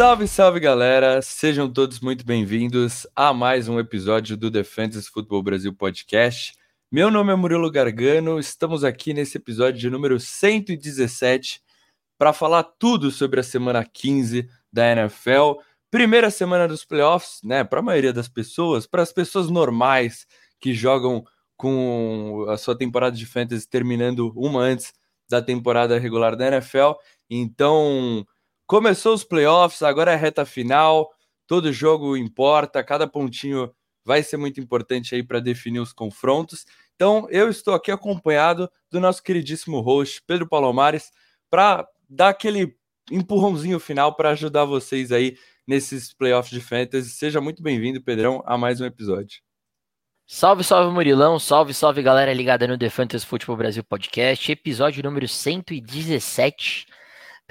Salve, salve galera! Sejam todos muito bem-vindos a mais um episódio do Defenses Futebol Brasil Podcast. Meu nome é Murilo Gargano, estamos aqui nesse episódio de número 117 para falar tudo sobre a semana 15 da NFL. Primeira semana dos playoffs, né? Para a maioria das pessoas, para as pessoas normais que jogam com a sua temporada de fantasy terminando uma antes da temporada regular da NFL. Então, começou os playoffs, agora é reta final, todo jogo importa, cada pontinho vai ser muito importante aí para definir os confrontos. Então, eu estou aqui acompanhado do nosso queridíssimo host, Pedro Palomares, para dar aquele empurrãozinho final para ajudar vocês aí nesses playoffs de fantasy. Seja muito bem-vindo, Pedrão, a mais um episódio. Salve, salve Murilão, salve, salve galera ligada no The Fantasy Futebol Brasil Podcast, episódio número 117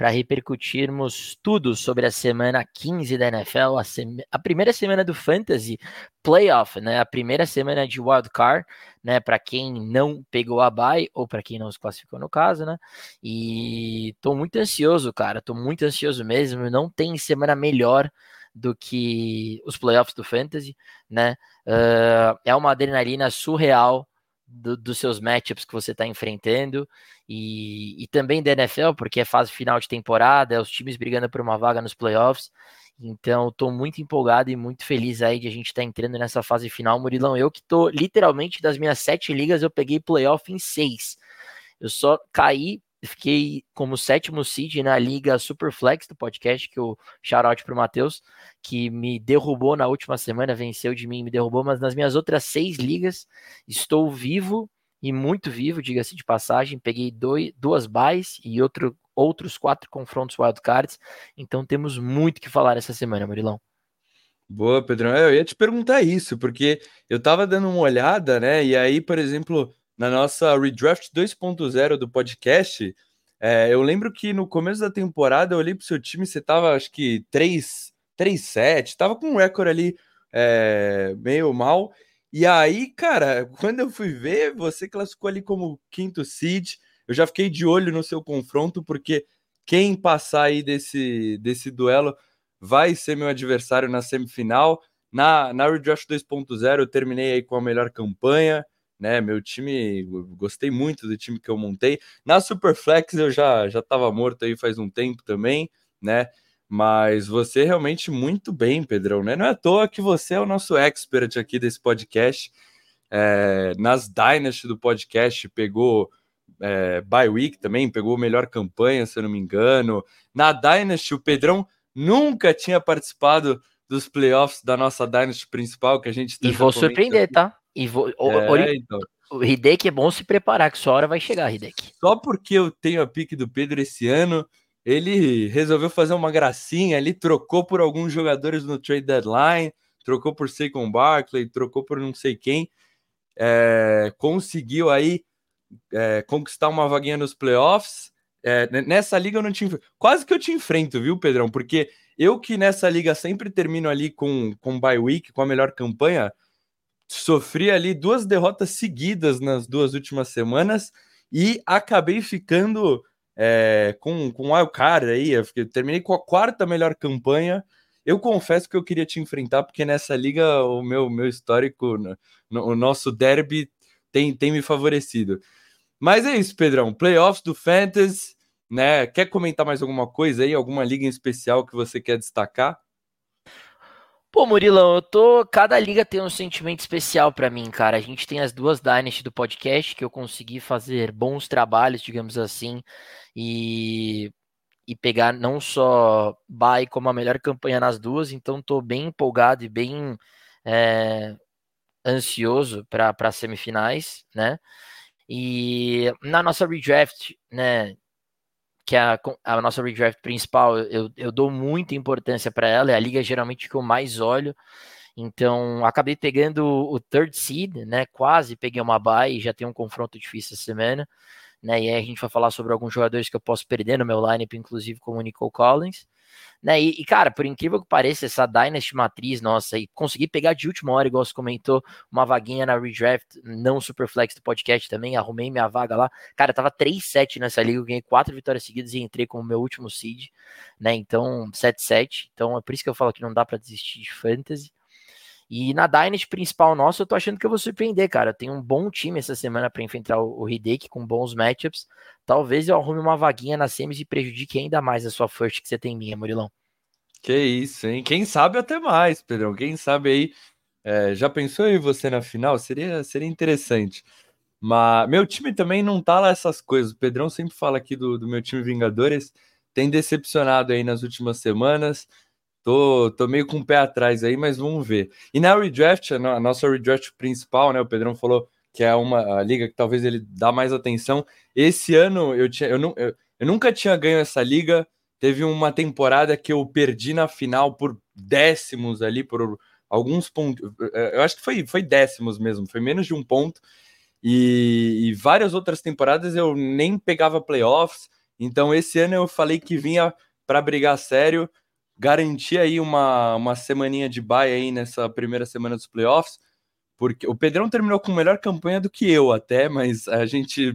para repercutirmos tudo sobre a semana 15 da NFL, a, a, primeira semana do Fantasy Playoff, né? A primeira semana de Wild Card, né? Para quem não pegou a bye ou para quem não se classificou no caso, né? E tô muito ansioso, cara. Tô muito ansioso mesmo. Não tem semana melhor do que os playoffs do Fantasy, né? Uh, é uma adrenalina surreal do, dos seus matchups que você está enfrentando e, e também da NFL, porque é fase final de temporada, é os times brigando por uma vaga nos playoffs. Então, estou muito empolgado e muito feliz aí de a gente estar tá entrando nessa fase final. Murilão, eu que estou literalmente das minhas sete ligas, eu peguei playoff em seis. Eu só caí fiquei como sétimo seed na liga Superflex do podcast, que o shoutout pro Matheus, que me derrubou na última semana, venceu de mim, me derrubou, mas nas minhas outras seis ligas estou vivo e muito vivo, diga-se de passagem, peguei dois, duas buys e outro, outros quatro confrontos wildcards, então temos muito que falar essa semana, Murilão. Boa, Pedrão. Eu ia te perguntar isso, porque eu tava dando uma olhada, né? E aí, por exemplo, na nossa Redraft 2.0 do podcast, é, eu lembro que no começo da temporada eu olhei pro seu time, você tava acho que 3-7, tava com um recorde ali é, meio mal. E aí, cara, quando eu fui ver, você classificou ali como quinto seed. Eu já fiquei de olho no seu confronto, porque quem passar aí desse, desse duelo vai ser meu adversário na semifinal. Na, na Redraft 2.0 eu terminei aí com a melhor campanha né? Meu time, gostei muito do time que eu montei. Na Superflex eu já já estava morto aí faz um tempo também, né? Mas você realmente muito bem, Pedrão, né? Não é à toa que você é o nosso expert aqui desse podcast. É, nas Dynasty do podcast, pegou é, bye week também, pegou melhor campanha, se eu não me engano. Na Dynasty, o Pedrão nunca tinha participado dos playoffs da nossa Dynasty principal, que a gente E vou surpreender, aqui. tá? E vou, é, o, então. o Hideki é bom se preparar, que sua hora vai chegar, Hideki. Só porque eu tenho a pique do Pedro esse ano, ele resolveu fazer uma gracinha, ele trocou por alguns jogadores no trade deadline, trocou por Saquon Barkley, trocou por não sei quem, é, conseguiu aí é, conquistar uma vaguinha nos playoffs. É, nessa liga eu não tinha. Quase que eu te enfrento, viu, Pedrão? Porque eu que nessa liga sempre termino ali com, com bye week, com a melhor campanha, sofri ali duas derrotas seguidas nas duas últimas semanas e acabei ficando é, com, com o card aí. Eu terminei com a quarta melhor campanha. Eu confesso que eu queria te enfrentar, porque nessa liga o meu, meu histórico, no, o nosso derby tem, tem me favorecido. Mas é isso, Pedrão. Playoffs do Fantasy, né? Quer comentar mais alguma coisa aí? Alguma liga em especial que você quer destacar? Pô, Murilão, eu tô. Cada liga tem um sentimento especial para mim, cara. A gente tem as duas Dynasty do podcast que eu consegui fazer bons trabalhos, digamos assim, e, e pegar não só bye como a melhor campanha nas duas. Então, tô bem empolgado e bem é, ansioso para as semifinais, né? E na nossa redraft, né? Que a, a nossa redraft principal, eu, eu dou muita importância para ela, é a liga geralmente que eu mais olho. Então, acabei pegando o third seed, né? Quase peguei uma bye, já tem um confronto difícil essa semana, né? E aí a gente vai falar sobre alguns jogadores que eu posso perder no meu lineup, inclusive como o Nicole Collins. Né? E, e, cara, por incrível que pareça, essa Dynasty matriz nossa e conseguir pegar de última hora, igual você comentou, uma vaguinha na redraft, não Superflex do podcast também, arrumei minha vaga lá. Cara, tava 3-7 nessa liga, eu ganhei quatro vitórias seguidas e entrei como meu último seed, né? Então, 7-7. Então, é por isso que eu falo que não dá para desistir de fantasy. E na Dynasty principal nossa, eu tô achando que eu vou surpreender, cara. Tem um bom time essa semana para enfrentar o, Hideki com bons matchups. Talvez eu arrume uma vaguinha na semis e prejudique ainda mais a sua first que você tem minha, Murilão. Que isso, hein? Quem sabe até mais, Pedrão. Quem sabe aí. É, já pensou em você na final? Seria, seria interessante. Mas meu time também não tá lá essas coisas. O Pedrão sempre fala aqui do, do meu time Vingadores. Tem decepcionado aí nas últimas semanas. Tô, tô meio com o pé atrás aí, mas vamos ver. E na redraft, a nossa redraft principal, né? O Pedrão falou que é uma liga que talvez ele dá mais atenção. Esse ano eu, tinha, eu, não, eu, eu nunca tinha ganho essa liga. Teve uma temporada que eu perdi na final por décimos ali, por alguns pontos. Eu acho que foi, foi décimos mesmo, foi menos de um ponto. E, e várias outras temporadas eu nem pegava playoffs. Então esse ano eu falei que vinha para brigar sério garantir aí uma, uma semaninha de bye aí nessa primeira semana dos playoffs, porque o Pedrão terminou com melhor campanha do que eu até, mas a gente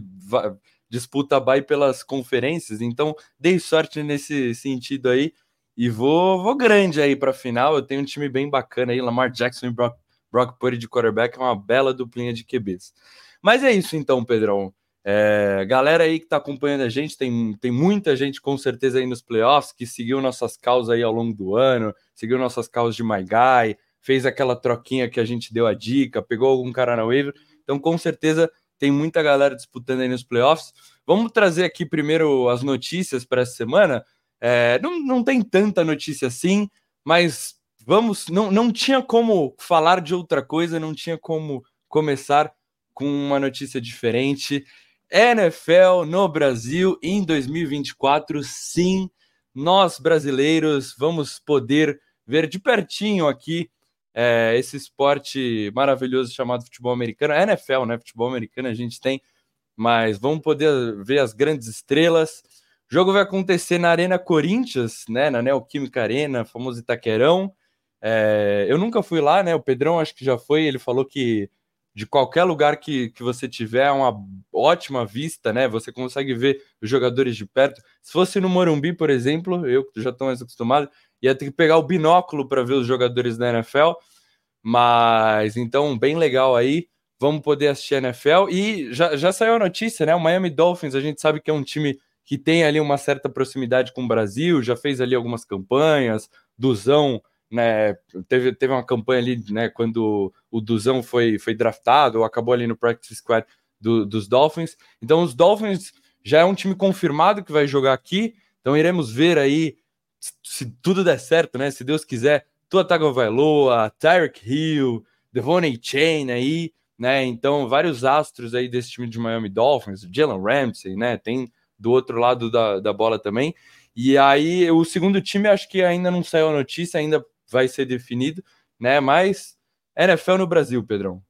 disputa a bye pelas conferências, então dei sorte nesse sentido aí e vou, vou grande aí para a final. Eu tenho um time bem bacana aí, Lamar Jackson e Brock, Brock Purdy de quarterback, é uma bela duplinha de QBs. Mas é isso então, Pedrão. É, galera aí que está acompanhando a gente, tem, tem muita gente com certeza aí nos playoffs que seguiu nossas causas aí ao longo do ano, seguiu nossas causas de My Guy, fez aquela troquinha que a gente deu a dica, pegou algum cara na waiver. Então, com certeza, tem muita galera disputando aí nos playoffs. Vamos trazer aqui primeiro as notícias para essa semana. É, não, não tem tanta notícia assim, mas vamos. Não, não tinha como falar de outra coisa, não tinha como começar com uma notícia diferente. NFL no Brasil em 2024, sim, nós brasileiros vamos poder ver de pertinho aqui é, esse esporte maravilhoso chamado futebol americano. É NFL, né? Futebol americano a gente tem, mas vamos poder ver as grandes estrelas. O jogo vai acontecer na Arena Corinthians, né? Na Neoquímica Arena, famoso Itaquerão. É, eu nunca fui lá, né? O Pedrão acho que já foi. Ele falou que de qualquer lugar que, que você tiver, é uma ótima vista, né? Você consegue ver os jogadores de perto. Se fosse no Morumbi, por exemplo, eu já estou mais acostumado, ia ter que pegar o binóculo para ver os jogadores da NFL. Mas então, bem legal aí. Vamos poder assistir a NFL. E já, já saiu a notícia, né? O Miami Dolphins, a gente sabe que é um time que tem ali uma certa proximidade com o Brasil, já fez ali algumas campanhas. Duzão né, teve, teve uma campanha ali, né, quando o Duzão foi, foi draftado, ou acabou ali no practice squad do, dos Dolphins. Então, os Dolphins já é um time confirmado que vai jogar aqui, então iremos ver aí se tudo der certo, né, se Deus quiser, Tua Tagovailoa, Tyreek Hill, Devonay Chain aí, né, então vários astros aí desse time de Miami Dolphins, Jalen Ramsey, né, tem do outro lado da, da bola também, e aí o segundo time acho que ainda não saiu a notícia, ainda vai ser definido, né? Mas NFL no Brasil, Pedrão.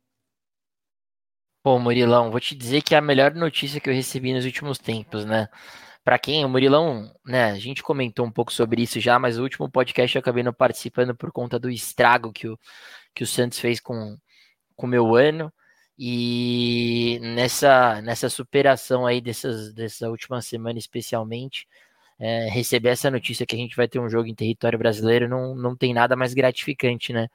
Pô, Murilão, vou te dizer que é a melhor notícia que eu recebi nos últimos tempos, né? Para quem, o Murilão, né? A gente comentou um pouco sobre isso já, mas o último podcast eu acabei não participando por conta do estrago que o, que o Santos fez com o meu ano. E nessa, nessa superação aí dessas, dessa última semana, especialmente, é, receber essa notícia que a gente vai ter um jogo em território brasileiro não, não tem nada mais gratificante, né?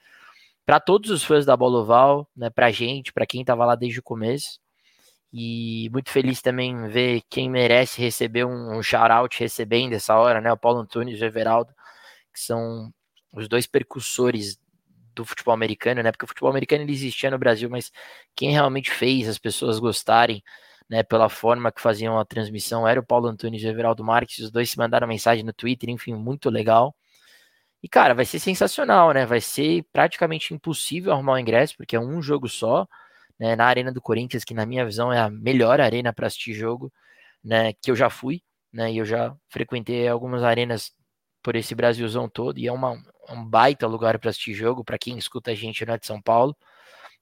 Para todos os fãs da Bola Oval, né, para gente, para quem estava lá desde o começo. E muito feliz também ver quem merece receber um, um shout-out recebendo essa hora, né? O Paulo Antunes e o Everaldo, que são os dois percussores do futebol americano, né? Porque o futebol americano ele existia no Brasil, mas quem realmente fez as pessoas gostarem né, pela forma que faziam a transmissão, era o Paulo Antunes e o Everaldo Marques, os dois se mandaram mensagem no Twitter, enfim, muito legal. E, cara, vai ser sensacional, né? Vai ser praticamente impossível arrumar o ingresso, porque é um jogo só, né? Na Arena do Corinthians, que na minha visão é a melhor arena para assistir jogo, né? Que eu já fui, né? E eu já frequentei algumas arenas por esse Brasilzão todo, e é uma, um baita lugar para assistir jogo, para quem escuta a gente não é de São Paulo.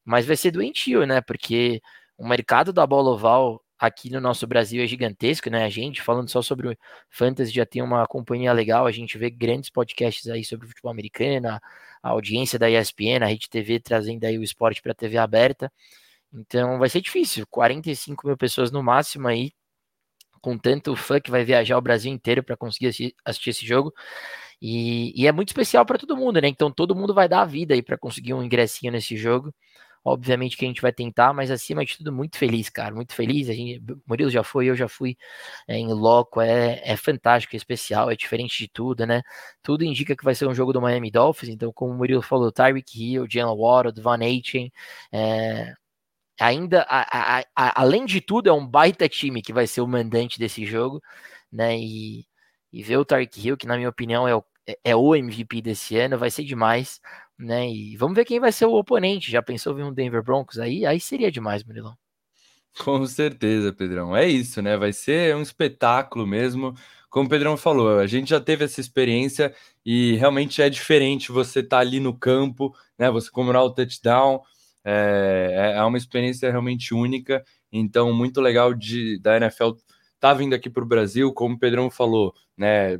Mas vai ser doentio, né? Porque o mercado da bola oval aqui no nosso Brasil é gigantesco, né? A gente falando só sobre o fantasy já tem uma companhia legal, a gente vê grandes podcasts aí sobre futebol americano, a, a audiência da ESPN, a Rede TV trazendo aí o esporte para TV aberta. Então vai ser difícil, 45 mil pessoas no máximo aí, com tanto fã que vai viajar o Brasil inteiro para conseguir assistir, assistir, esse jogo. E, e é muito especial para todo mundo, né? Então todo mundo vai dar a vida aí para conseguir um ingressinho nesse jogo. Obviamente que a gente vai tentar, mas acima de tudo, muito feliz, cara. Muito feliz. A gente, Murilo já foi, eu já fui é, em loco. É, é fantástico, é especial, é diferente de tudo, né? Tudo indica que vai ser um jogo do Miami Dolphins. Então, como o Murilo falou, Tyreek Hill, Jalen Waddle, Van Aitken, é, ainda, a, a, a, além de tudo, é um baita time que vai ser o mandante desse jogo, né? E, e ver o Tarek Hill, que na minha opinião é o, é, é o MVP desse ano, vai ser demais, né? E vamos ver quem vai ser o oponente. Já pensou ver um Denver Broncos aí? Aí seria demais, Murilão. Com certeza, Pedrão. É isso, né? Vai ser um espetáculo mesmo. Como o Pedrão falou, a gente já teve essa experiência e realmente é diferente você estar tá ali no campo, né? Você comemorar o touchdown é, é, é uma experiência realmente única. Então, muito legal de da NFL tá vindo aqui para o Brasil, como o Pedrão falou, né?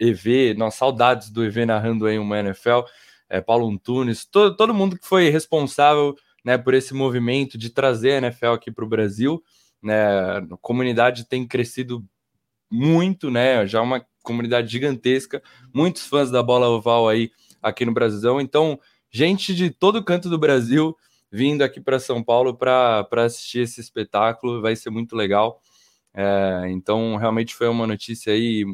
EV, nós saudades do EV narrando aí uma NFL, é, Paulo Antunes, todo, todo mundo que foi responsável né, por esse movimento de trazer a NFL aqui para o Brasil. Né, a comunidade tem crescido muito, né? Já uma comunidade gigantesca, muitos fãs da bola oval aí aqui no Brasilzão. Então, gente de todo canto do Brasil vindo aqui para São Paulo para assistir esse espetáculo, vai ser muito legal. É, então, realmente foi uma notícia aí,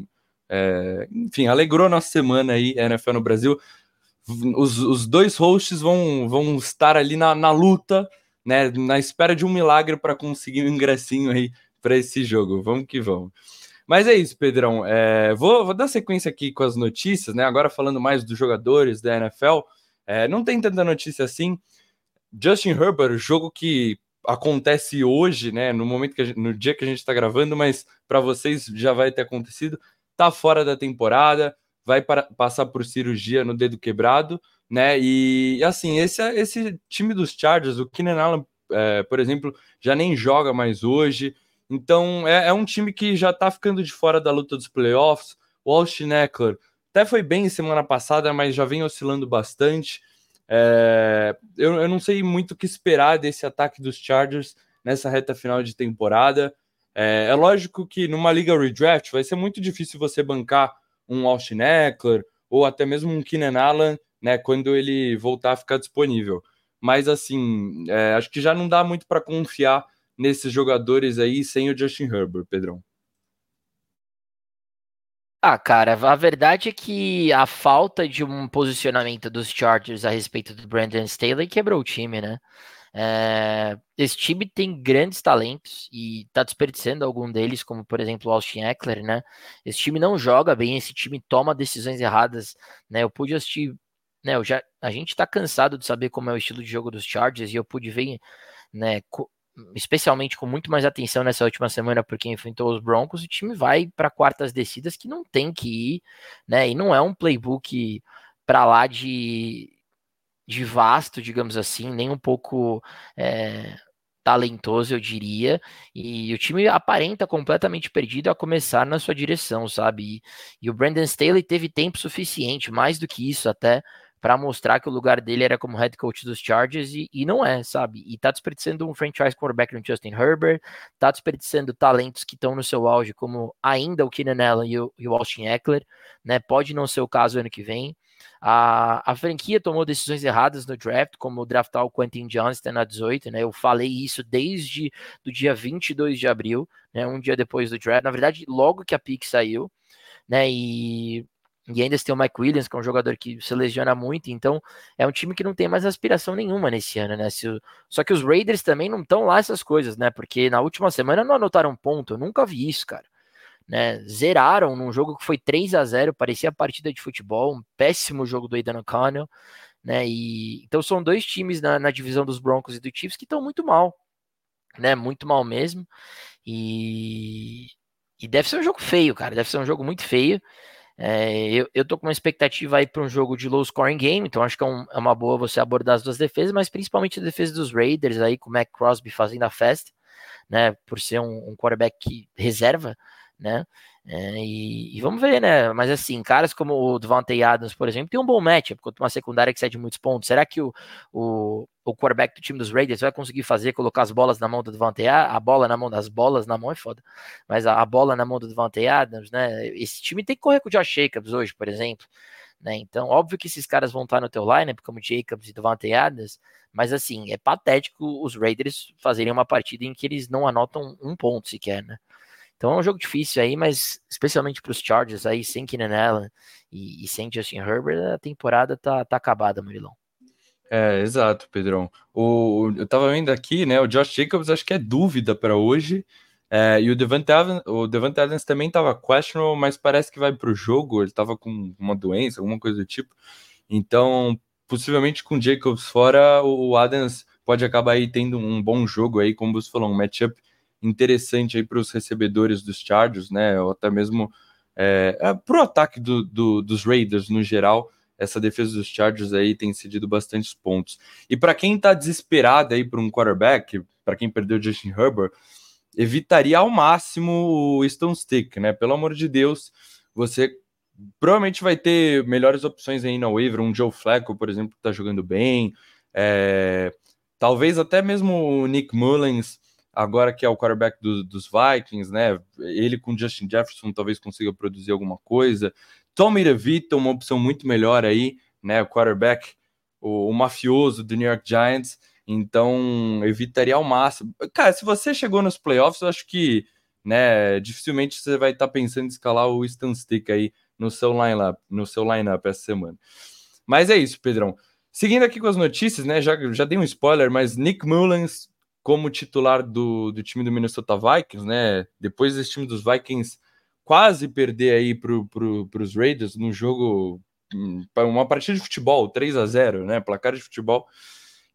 é, enfim, alegrou nossa semana aí, NFL no Brasil. Os, os dois hosts vão, vão estar ali na, na luta, né, na espera de um milagre para conseguir um ingressinho aí para esse jogo. Vamos que vamos. Mas é isso, Pedrão. É, vou, vou, dar sequência aqui com as notícias, né? Agora falando mais dos jogadores da NFL. É, não tem tanta notícia assim. Justin Herbert, jogo que acontece hoje, né? No momento que gente, no dia que a gente está gravando, mas para vocês já vai ter acontecido. Tá fora da temporada, vai para, passar por cirurgia no dedo quebrado, né? E assim, esse, esse time dos Chargers, o Keenan Allen, é, por exemplo, já nem joga mais hoje. Então é, é um time que já tá ficando de fora da luta dos playoffs. O Austin Eckler até foi bem semana passada, mas já vem oscilando bastante. É, eu, eu, não sei muito o que esperar desse ataque dos Chargers nessa reta final de temporada. É, é, lógico que numa liga redraft vai ser muito difícil você bancar um Austin Eckler ou até mesmo um Keenan Allen, né, quando ele voltar a ficar disponível. Mas assim, é, acho que já não dá muito para confiar nesses jogadores aí sem o Justin Herbert, Pedrão. Ah, cara, a verdade é que a falta de um posicionamento dos Chargers a respeito do Brandon Staley quebrou o time, né? É, esse time tem grandes talentos e tá desperdiçando algum deles, como por exemplo o Austin Eckler, né? Esse time não joga bem, esse time toma decisões erradas, né? Eu pude assistir, né? Eu já, a gente tá cansado de saber como é o estilo de jogo dos Chargers e eu pude ver, né? especialmente com muito mais atenção nessa última semana, porque enfrentou os Broncos, o time vai para quartas descidas que não tem que ir, né? E não é um playbook para lá de, de vasto, digamos assim, nem um pouco é, talentoso, eu diria. E o time aparenta completamente perdido a começar na sua direção, sabe? E, e o Brandon Staley teve tempo suficiente, mais do que isso até, para mostrar que o lugar dele era como head coach dos Chargers e, e, não é, sabe? E tá desperdiçando um franchise quarterback no Justin Herbert, tá desperdiçando talentos que estão no seu auge, como ainda o Keenan Allen e o, e o Austin Eckler, né? Pode não ser o caso ano que vem. A, a franquia tomou decisões erradas no draft, como draftar o Quentin Johnston na 18, né? Eu falei isso desde do dia 22 de abril, né? Um dia depois do draft. Na verdade, logo que a pick saiu, né? E e ainda tem o Mike Williams, que é um jogador que se lesiona muito, então é um time que não tem mais aspiração nenhuma nesse ano, né? Se, só que os Raiders também não estão lá essas coisas, né? Porque na última semana não anotaram ponto, eu nunca vi isso, cara. Né? Zeraram num jogo que foi 3 a 0 parecia partida de futebol, um péssimo jogo do Aidan O'Connell, né? E, então são dois times na, na divisão dos Broncos e do Chiefs que estão muito mal, né? Muito mal mesmo. E, e deve ser um jogo feio, cara. Deve ser um jogo muito feio. É, eu, eu tô com uma expectativa aí para um jogo de low scoring game, então acho que é, um, é, uma boa você abordar as duas defesas, mas principalmente a defesa dos Raiders aí, com o Mac Crosby fazendo a festa, né, por ser um, um quarterback reserva, né, é, e, e, vamos ver, né? Mas assim, caras como o Devante Adams, por exemplo, tem um bom match contra uma secundária que cede muitos pontos. Será que o, o, o quarterback do time dos Raiders vai conseguir fazer, colocar as bolas na mão do Devante Adams, a bola na mão das bolas na mão é foda, mas a, a bola na mão do Devante Adams, né? Esse time tem que correr com o Josh Jacobs hoje, por exemplo. Né? Então, óbvio que esses caras vão estar no teu lineup, como Jacobs e Devante Adams, mas assim, é patético os Raiders fazerem uma partida em que eles não anotam um ponto sequer, né? Então é um jogo difícil aí, mas especialmente para os Chargers aí, sem Keenan Allen e, e, sem Justin Herbert, a temporada tá, tá acabada, Murilão. É, exato, Pedrão. O, eu tava vendo aqui, né? O Josh Jacobs acho que é dúvida para hoje. É, e o Devante Adams, o Devante Adams também tava questionable, mas parece que vai para o jogo. Ele tava com uma doença, alguma coisa do tipo. Então, possivelmente com Jacobs fora, o Adams pode acabar aí tendo um bom jogo aí, como você falou, um matchup interessante aí para os recebedores dos Chargers, né? Ou até mesmo é, é, para o ataque do, do, dos Raiders no geral. Essa defesa dos Chargers aí tem cedido bastantes pontos. E para quem está desesperado aí por um quarterback, para quem perdeu Justin Herbert, evitaria ao máximo o Stone Stick, né? Pelo amor de Deus, você provavelmente vai ter melhores opções aí na waiver. Um Joe Flacco, por exemplo, que está jogando bem. É, talvez até mesmo o Nick Mullins agora que é o quarterback do, dos Vikings, né? Ele com Justin Jefferson talvez consiga produzir alguma coisa. Tommy DeVito, uma opção muito melhor aí, né? O quarterback, o, o, mafioso do New York Giants. Então, evitaria ao máximo. Cara, se você chegou nos playoffs, eu acho que, né, dificilmente você vai estar tá pensando em escalar o Stan Stick aí no seu lineup, no seu lineup essa semana. Mas é isso, Pedrão. Seguindo aqui com as notícias, né? Já, já dei um spoiler, mas Nick Mullins como titular do, do time do Minnesota Vikings, né? Depois desse time dos Vikings quase perder aí para pro, Raiders no jogo, hum, uma partida de futebol, 3 a 0 né? Placar de futebol.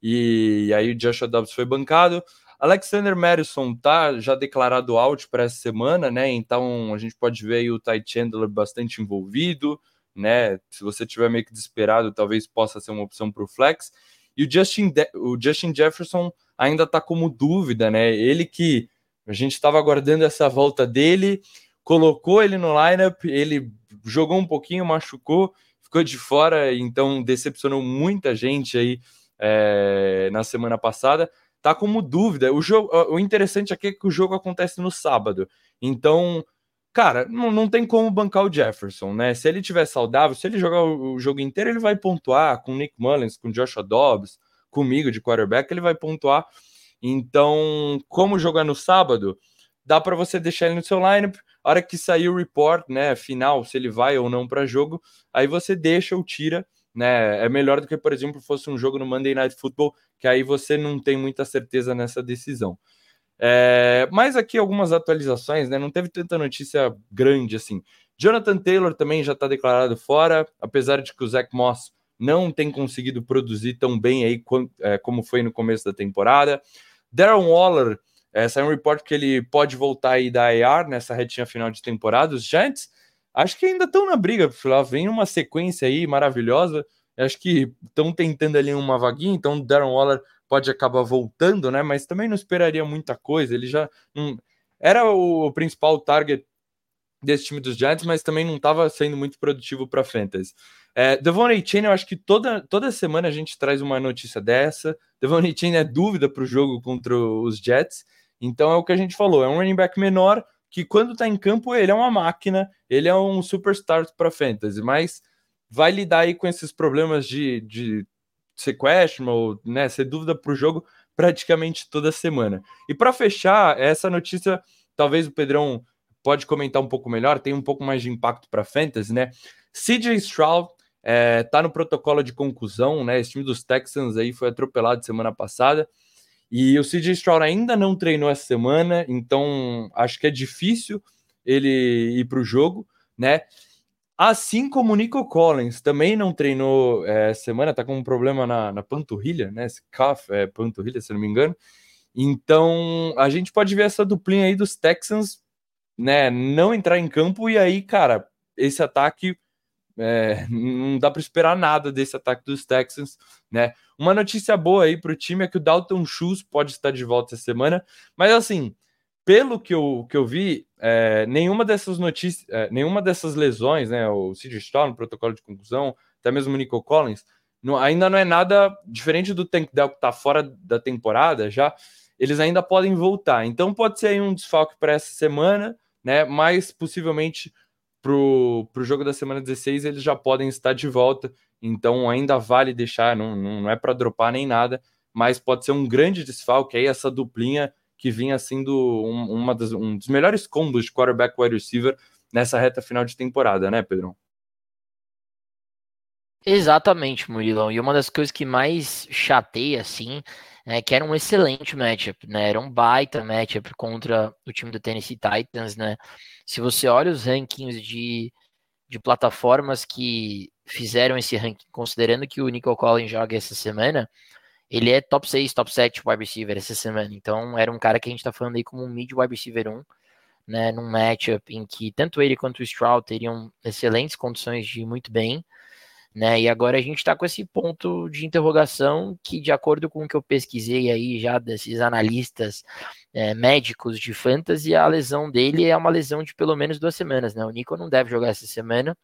E, e aí o Joshua Dobbs foi bancado. Alexander Madison tá já declarado out para essa semana, né? Então a gente pode ver aí o Ty Chandler bastante envolvido, né? Se você tiver meio que desesperado, talvez possa ser uma opção para o flex. E o Justin, De o Justin Jefferson ainda está como dúvida, né? Ele que a gente estava aguardando essa volta dele, colocou ele no lineup, ele jogou um pouquinho, machucou, ficou de fora, então decepcionou muita gente aí é, na semana passada. Tá como dúvida. O jogo, o interessante aqui é que o jogo acontece no sábado, então cara, não, não tem como bancar o Jefferson, né? Se ele tiver saudável, se ele jogar o, o jogo inteiro, ele vai pontuar com Nick Mullins, com Joshua Dobbs, comigo de quarterback, ele vai pontuar. Então, como jogar no sábado, dá para você deixar ele no seu lineup. A hora que sair o report, né, final, se ele vai ou não para jogo, aí você deixa ou tira, né? É melhor do que, por exemplo, fosse um jogo no Monday Night Football, que aí você não tem muita certeza nessa decisão. É, mas aqui algumas atualizações, né? Não teve tanta notícia grande assim. Jonathan Taylor também já está declarado fora, apesar de que o Zach Moss não tem conseguido produzir tão bem aí é, como foi no começo da temporada. Darren Waller, é, saiu um report que ele pode voltar aí da IR nessa retinha final de temporada. Os Giants, acho que ainda estão na briga, vem uma sequência aí maravilhosa. Acho que estão tentando ali uma vaguinha, então Darren Waller pode acabar voltando, né? Mas também não esperaria muita coisa. Ele já não era o principal target desse time dos Giants, mas também não estava sendo muito produtivo para fantasy. É, Devon Chain, eu acho que toda, toda semana a gente traz uma notícia dessa. Devon Chain é dúvida para o jogo contra os Jets. Então é o que a gente falou: é um running back menor que, quando está em campo, ele é uma máquina, ele é um superstar para fantasy, mas vai lidar aí com esses problemas de, de ser questionable, né, ser dúvida para o jogo praticamente toda semana. E para fechar, essa notícia, talvez o Pedrão pode comentar um pouco melhor, tem um pouco mais de impacto para fantasy, né? CJ Stroud é, tá no protocolo de conclusão, né? Esse time dos Texans aí foi atropelado semana passada. E o CJ Stroud ainda não treinou essa semana, então acho que é difícil ele ir para o jogo, né? Assim como o Nico Collins também não treinou é, semana, tá com um problema na, na panturrilha, né? Esse calf, é, panturrilha, se não me engano. Então a gente pode ver essa duplinha aí dos Texans, né? Não entrar em campo e aí, cara, esse ataque é, não dá para esperar nada desse ataque dos Texans, né? Uma notícia boa aí para o time é que o Dalton Schultz pode estar de volta essa semana, mas assim, pelo que eu, que eu vi, é, nenhuma dessas notícias, é, nenhuma dessas lesões, né? O Stroud no protocolo de conclusão, até mesmo o Nico Collins, não, ainda não é nada diferente do Tank Dell que está fora da temporada já. Eles ainda podem voltar. Então pode ser um desfalque para essa semana, né? Mas possivelmente para o jogo da semana 16 eles já podem estar de volta. Então ainda vale deixar, não, não é para dropar nem nada, mas pode ser um grande desfalque aí, essa duplinha que vinha sendo um, uma das, um dos melhores combos de quarterback wide receiver nessa reta final de temporada, né, Pedro? Exatamente, Murilão. E uma das coisas que mais chateia, assim, é que era um excelente matchup, né? Era um baita matchup contra o time do Tennessee Titans, né? Se você olha os rankings de, de plataformas que fizeram esse ranking, considerando que o Nico Collins joga essa semana, ele é top 6, top 7 wide receiver essa semana. Então era um cara que a gente tá falando aí como um mid wide receiver 1, né, num matchup em que tanto ele quanto o Stroud teriam excelentes condições de ir muito bem, né? E agora a gente está com esse ponto de interrogação que, de acordo com o que eu pesquisei aí já desses analistas é, médicos de fantasy, a lesão dele é uma lesão de pelo menos duas semanas, né? O Nico não deve jogar essa semana.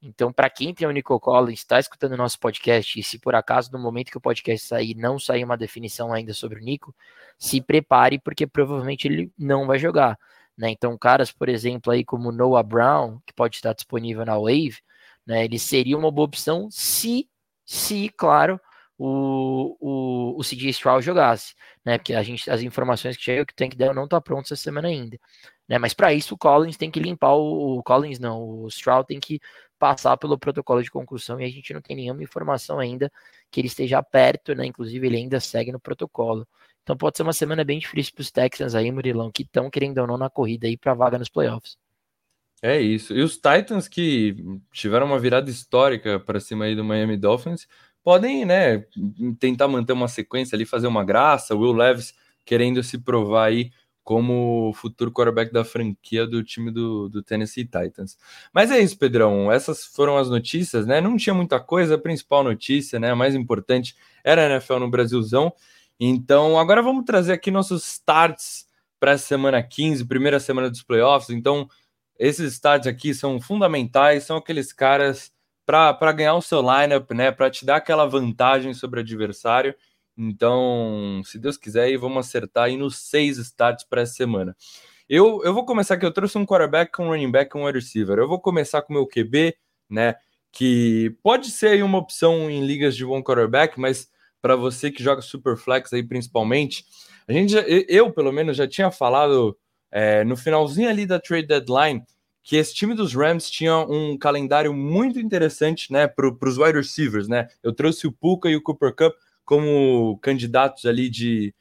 Então, para quem tem o Nico Collins, está escutando o nosso podcast, e se por acaso no momento que o podcast sair não sair uma definição ainda sobre o Nico, se prepare, porque provavelmente ele não vai jogar. Né? Então, caras, por exemplo, aí como Noah Brown, que pode estar disponível na Wave, né, ele seria uma boa opção se, se claro, o, o, o CJ Stroud jogasse, né? Porque a gente, as informações que chegam que o Tank Dell não está pronto essa semana ainda, né? Mas para isso o Collins tem que limpar o, o Collins não, o Stroud tem que passar pelo protocolo de concussão e a gente não tem nenhuma informação ainda que ele esteja perto, né? Inclusive, ele ainda segue no protocolo. Então pode ser uma semana bem difícil para os Texans aí, Murilão, que estão querendo ou não na corrida aí para vaga nos playoffs. É isso. E os Titans que tiveram uma virada histórica para cima aí do Miami Dolphins podem, né, tentar manter uma sequência ali, fazer uma graça. Will Levis querendo se provar aí como futuro quarterback da franquia do time do, do, Tennessee Titans. Mas é isso, Pedrão. Essas foram as notícias, né? Não tinha muita coisa. A principal notícia, né? A mais importante era a NFL no Brasilzão. Então, agora vamos trazer aqui nossos starts para a semana 15, primeira semana dos playoffs. Então, esses starts aqui são fundamentais, são aqueles caras para ganhar o seu lineup, né? Para te dar aquela vantagem sobre o adversário. Então, se Deus quiser, aí vamos acertar aí nos seis starts para essa semana. Eu, eu vou começar aqui, eu trouxe um quarterback, um running back, um wide receiver. Eu vou começar com o meu QB, né? Que pode ser aí uma opção em ligas de bom quarterback, mas para você que joga super flex aí principalmente, a gente já, eu pelo menos já tinha falado é, no finalzinho ali da trade deadline que esse time dos Rams tinha um calendário muito interessante, né, para os wide receivers, né? Eu trouxe o Puka e o Cooper Cup como candidatos ali de,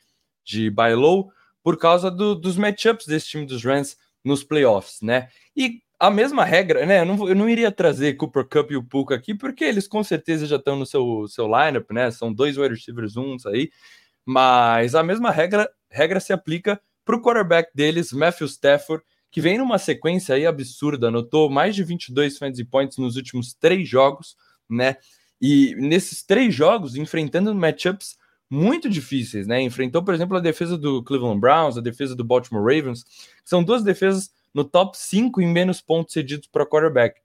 de buy low por causa do, dos matchups desse time dos Rams nos playoffs, né? E a mesma regra, né? Eu não, eu não iria trazer Cooper Cup e o Puka aqui, porque eles com certeza já estão no seu, seu lineup, né? São dois wide receivers uns aí, mas a mesma regra, regra se aplica para o quarterback deles, Matthew Stafford, que vem numa sequência aí absurda, anotou mais de 22 fantasy points nos últimos três jogos, né? E nesses três jogos, enfrentando matchups muito difíceis, né? Enfrentou, por exemplo, a defesa do Cleveland Browns, a defesa do Baltimore Ravens, são duas defesas no top 5 em menos pontos cedidos para quarterback.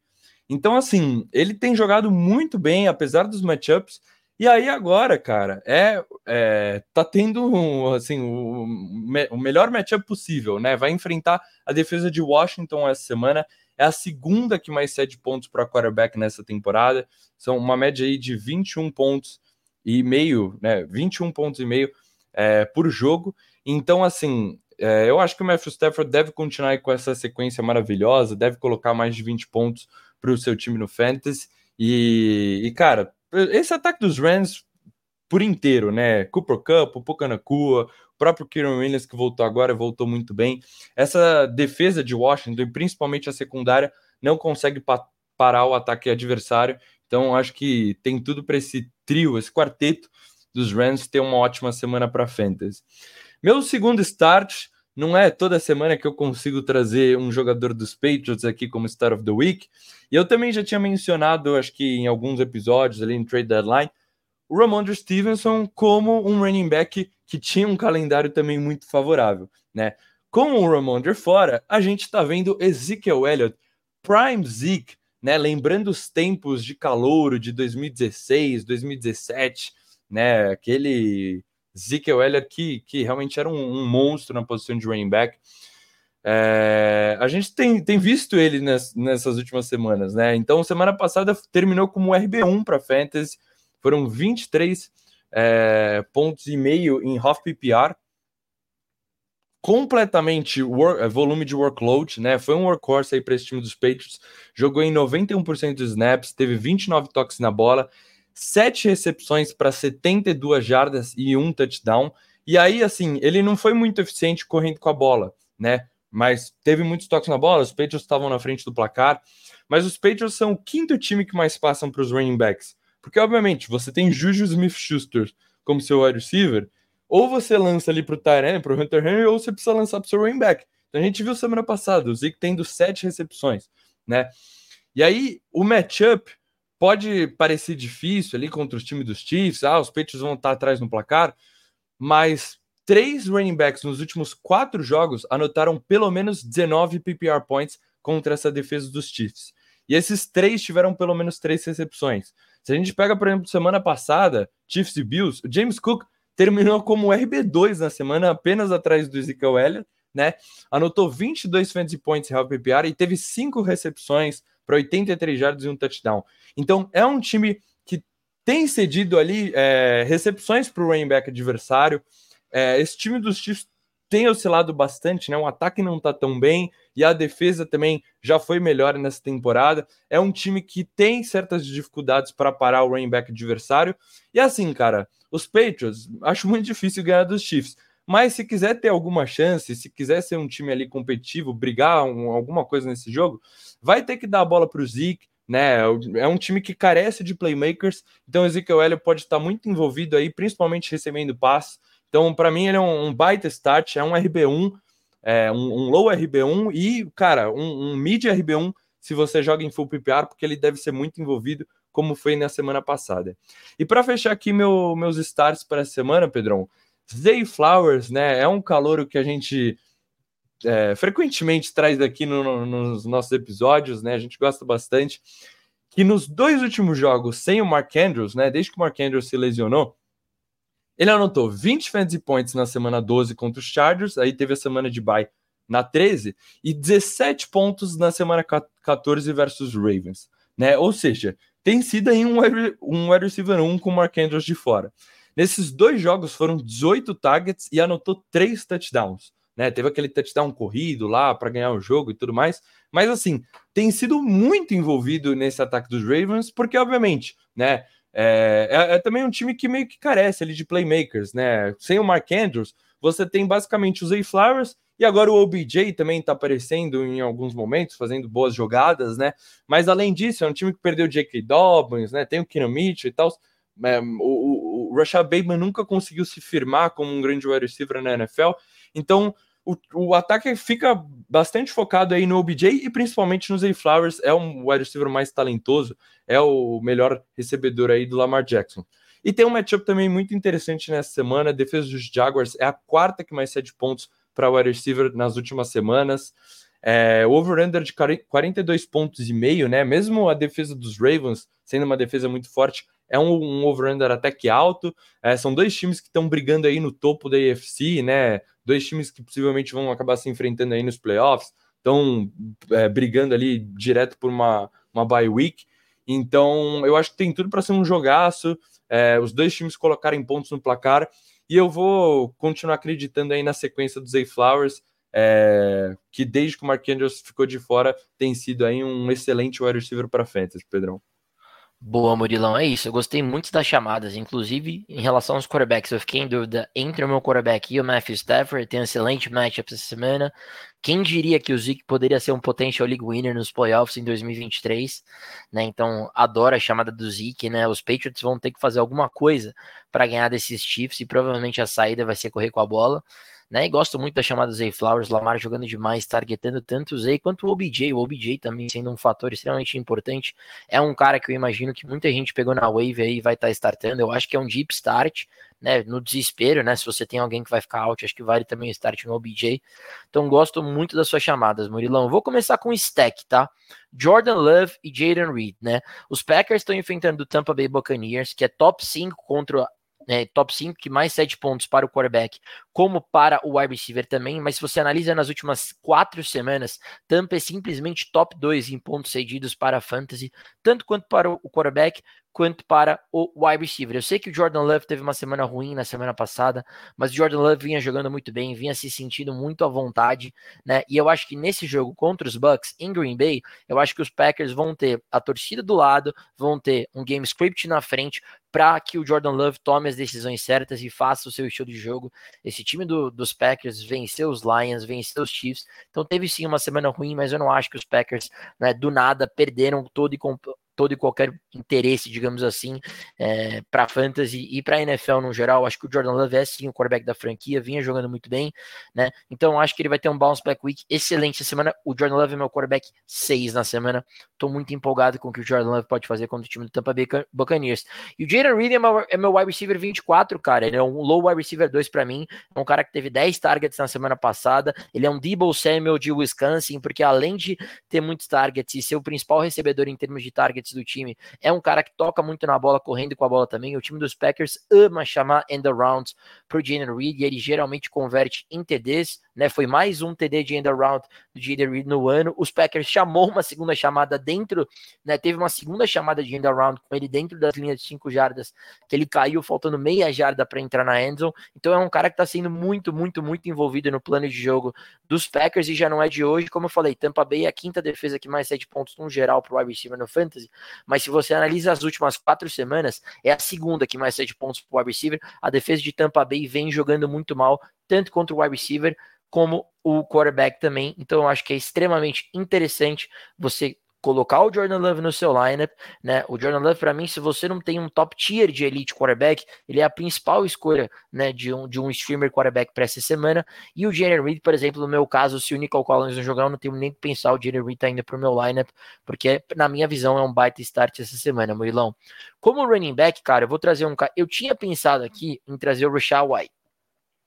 Então, assim, ele tem jogado muito bem, apesar dos matchups. E aí, agora, cara, é, é tá tendo assim, o, o melhor matchup possível, né? Vai enfrentar a defesa de Washington essa semana. É a segunda que mais cede pontos para quarterback nessa temporada. São uma média aí de 21 pontos e meio, né? 21 pontos e meio é, por jogo. Então, assim, é, eu acho que o Matthew Stafford deve continuar com essa sequência maravilhosa, deve colocar mais de 20 pontos para o seu time no Fantasy. E, e, cara, esse ataque dos Rams por inteiro, né? Cooper Cup, o próprio Kieran Williams que voltou agora, voltou muito bem. Essa defesa de Washington, principalmente a secundária, não consegue pa parar o ataque adversário. Então, acho que tem tudo para esse trio, esse quarteto dos Rams ter uma ótima semana para fantasy. Meu segundo start, não é toda semana que eu consigo trazer um jogador dos Patriots aqui como Star of the Week. E eu também já tinha mencionado, acho que em alguns episódios ali no Trade Deadline, o Ramondre Stevenson como um running back que tinha um calendário também muito favorável, né? com o Ramondre fora, a gente está vendo Ezekiel Elliott, Prime Zeke, né? Lembrando os tempos de calouro de 2016, 2017, né? Aquele Ezekiel Elliott que, que realmente era um, um monstro na posição de running back. É, a gente tem, tem visto ele ness, nessas últimas semanas, né? Então, semana passada terminou como RB1 para Fantasy, foram 23 é, pontos e meio em half PPR, completamente work, é, volume de workload, né? Foi um workhorse aí para esse time dos Patriots, jogou em 91% dos snaps, teve 29 toques na bola, 7 recepções para 72 jardas e um touchdown. E aí, assim, ele não foi muito eficiente correndo com a bola, né? mas teve muitos toques na bola, os Patriots estavam na frente do placar, mas os Patriots são o quinto time que mais passam para os running backs, porque obviamente você tem Juju Smith-Schuster como seu wide receiver, ou você lança ali para o Tyrene, para o Hunter Henry, ou você precisa lançar para o seu running back. Então a gente viu semana passada, o Zeke tendo sete recepções, né? E aí o matchup pode parecer difícil ali contra os times dos Chiefs, ah, os Patriots vão estar atrás no placar, mas três running backs nos últimos quatro jogos anotaram pelo menos 19 PPR points contra essa defesa dos Chiefs. E esses três tiveram pelo menos três recepções. Se a gente pega, por exemplo, semana passada, Chiefs e Bills, o James Cook terminou como RB2 na semana, apenas atrás do Ezekiel Elliott, né? Anotou 22 fantasy points em PPR e teve cinco recepções para 83 jardas e um touchdown. Então, é um time que tem cedido ali é, recepções para o running back adversário, é, esse time dos Chiefs tem oscilado bastante, né? O ataque não tá tão bem e a defesa também já foi melhor nessa temporada. É um time que tem certas dificuldades para parar o running back adversário. E assim, cara, os Patriots, acho muito difícil ganhar dos Chiefs. Mas se quiser ter alguma chance, se quiser ser um time ali competitivo, brigar um, alguma coisa nesse jogo, vai ter que dar a bola para o Zeke, né? É um time que carece de playmakers, então o Ezekiel Elliott pode estar muito envolvido aí, principalmente recebendo passes. Então, para mim, ele é um, um, baita start, é um RB1, é, um, um, low RB1 e, cara, um, um mid RB1 se você joga em full PPR, porque ele deve ser muito envolvido, como foi na semana passada. E para fechar aqui meu, meus starts para a semana, Pedrão, Zay Flowers, né? É um calor que a gente é, frequentemente traz aqui no, no, nos nossos episódios, né? A gente gosta bastante. Que nos dois últimos jogos sem o Mark Andrews, né? Desde que o Mark Andrews se lesionou, ele anotou 20 fantasy points na semana 12 contra os Chargers, aí teve a semana de bye na 13 e 17 pontos na semana 14 versus Ravens, né? Ou seja, tem sido aí um, um wide receiver 1 com o Mark Andrews de fora. Nesses dois jogos foram 18 targets e anotou 3 touchdowns. Né, teve aquele touchdown corrido lá para ganhar o jogo e tudo mais, mas assim, tem sido muito envolvido nesse ataque dos Ravens, porque obviamente, né, é, é, é, também um time que meio que carece ali de playmakers, né? Sem o Mark Andrews, você tem basicamente o Zay Flowers e agora o OBJ também está aparecendo em alguns momentos, fazendo boas jogadas, né? Mas além disso, é um time que perdeu o J.K. Dobbins, né? Tem o Keenan Mitchell e tal. É, o, o, o Rashad Bateman nunca conseguiu se firmar como um grande wide receiver na NFL. Então, o, o ataque fica bastante focado aí no OBJ e principalmente no Zay Flowers, é um wide receiver mais talentoso, é o melhor recebedor aí do Lamar Jackson. E tem um matchup também muito interessante nessa semana, a defesa dos Jaguars é a quarta que mais cede pontos para o wide receiver nas últimas semanas. É, o over-under de 42 pontos e meio, né? Mesmo a defesa dos Ravens sendo uma defesa muito forte, é um, um over-under até que alto. É, são dois times que estão brigando aí no topo da AFC, né? Dois times que possivelmente vão acabar se enfrentando aí nos playoffs, estão é, brigando ali direto por uma, uma bye week. Então, eu acho que tem tudo para ser um jogaço. É, os dois times colocarem pontos no placar. E eu vou continuar acreditando aí na sequência dos Zay Flowers, é, que desde que o Mark Andrews ficou de fora, tem sido aí um excelente wide receiver para fantasy, Pedrão. Boa, Murilão, é isso. Eu gostei muito das chamadas, inclusive em relação aos quarterbacks. Eu fiquei em dúvida entre o meu quarterback e o Matthew Stafford. Tem um excelente matchup essa semana. Quem diria que o Zeke poderia ser um potential league winner nos playoffs em 2023, né? Então, adoro a chamada do Zeke, né? Os Patriots vão ter que fazer alguma coisa para ganhar desses Chiefs e provavelmente a saída vai ser correr com a bola. Né? E gosto muito da chamada Zay Flowers, Lamar jogando demais, targetando tanto o Zay quanto o OBJ. O OBJ também sendo um fator extremamente importante. É um cara que eu imagino que muita gente pegou na wave aí e vai estar tá startando. Eu acho que é um deep start, né? No desespero, né? Se você tem alguém que vai ficar out, acho que vale também o start no OBJ. Então gosto muito das suas chamadas, Murilão. Vou começar com o stack, tá? Jordan Love e Jaden Reed, né? Os Packers estão enfrentando o Tampa Bay Buccaneers, que é top 5 contra é, top 5, que mais 7 pontos para o quarterback, como para o wide receiver também, mas se você analisa nas últimas quatro semanas, Tampa é simplesmente top 2 em pontos cedidos para a fantasy, tanto quanto para o quarterback, quanto para o wide receiver. Eu sei que o Jordan Love teve uma semana ruim na semana passada, mas o Jordan Love vinha jogando muito bem, vinha se sentindo muito à vontade, né? E eu acho que nesse jogo contra os Bucks em Green Bay, eu acho que os Packers vão ter a torcida do lado, vão ter um game script na frente para que o Jordan Love tome as decisões certas e faça o seu estilo de jogo. Esse time do, dos Packers venceu os Lions, venceu os Chiefs, então teve sim uma semana ruim, mas eu não acho que os Packers, né, do nada, perderam todo e todo e qualquer interesse, digamos assim, é, para fantasy e para NFL no geral. Acho que o Jordan Love é sim o quarterback da franquia, vinha jogando muito bem, né? Então acho que ele vai ter um bounce back week excelente essa semana. O Jordan Love é meu quarterback 6 na semana. Tô muito empolgado com o que o Jordan Love pode fazer contra o time do Tampa Bay Buccaneers. E o Jaden Reed é meu, é meu wide receiver 24, cara. Ele é um low wide receiver 2 para mim. É um cara que teve 10 targets na semana passada. Ele é um Debo Samuel de Wisconsin, porque além de ter muitos targets e ser o principal recebedor em termos de targets do time, é um cara que toca muito na bola, correndo com a bola também. O time dos Packers ama chamar end arounds pro Jalen Reed e ele geralmente converte em TDs né? Foi mais um TD de end around do Jaden Reed no ano. Os Packers chamou uma segunda chamada dentro, né? Teve uma segunda chamada de end around com ele dentro das linhas de 5 jardas, que ele caiu faltando meia jarda para entrar na endzone. Então é um cara que está sendo muito, muito, muito envolvido no plano de jogo dos Packers e já não é de hoje, como eu falei, Tampa Bay é a quinta defesa que mais sete pontos no geral para o wide receiver no fantasy, mas se você analisa as últimas quatro semanas, é a segunda que mais sete pontos para o wide receiver. A defesa de Tampa Bay vem jogando muito mal, tanto contra o wide receiver como o quarterback também. Então eu acho que é extremamente interessante você colocar o Jordan Love no seu lineup, né? O Jordan Love, para mim, se você não tem um top tier de elite quarterback, ele é a principal escolha, né, de um, de um streamer quarterback para essa semana. E o Jalen Reed, por exemplo, no meu caso, se o Nicole Collins não jogar, eu não tenho nem que pensar o Jalen Reed tá indo pro meu lineup, porque na minha visão é um baita start essa semana, Murilão. Como running back, cara, eu vou trazer um cara. Eu tinha pensado aqui em trazer o Rashad White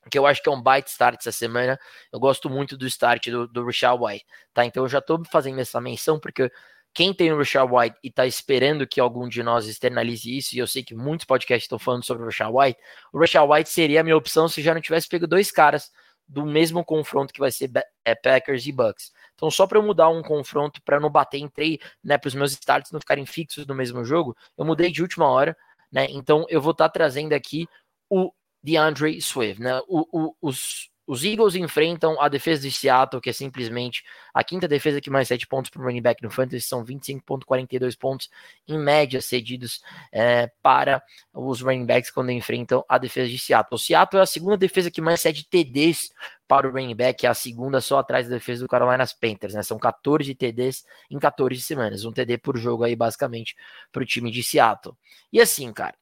que eu acho que é um byte start essa semana. Eu gosto muito do start do, do Richard White, tá? Então eu já tô fazendo essa menção porque quem tem o Richard White e tá esperando que algum de nós externalize isso, e eu sei que muitos podcasts estão falando sobre o Richard White, o Richard White seria a minha opção se já não tivesse pego dois caras do mesmo confronto que vai ser é, Packers e Bucks. Então, só para eu mudar um confronto para não bater em três, né, para os meus starts não ficarem fixos no mesmo jogo, eu mudei de última hora, né? Então, eu vou estar tá trazendo aqui o DeAndre Swift. Né? O, o, os, os Eagles enfrentam a defesa de Seattle, que é simplesmente a quinta defesa que mais sete pontos para o running back no Fantasy, são 25,42 pontos em média cedidos é, para os running backs quando enfrentam a defesa de Seattle. O Seattle é a segunda defesa que mais cede TDs para o running back, é a segunda só atrás da defesa do Carolina Panthers, né? São 14 TDs em 14 semanas, um TD por jogo aí, basicamente, para o time de Seattle. E assim, cara,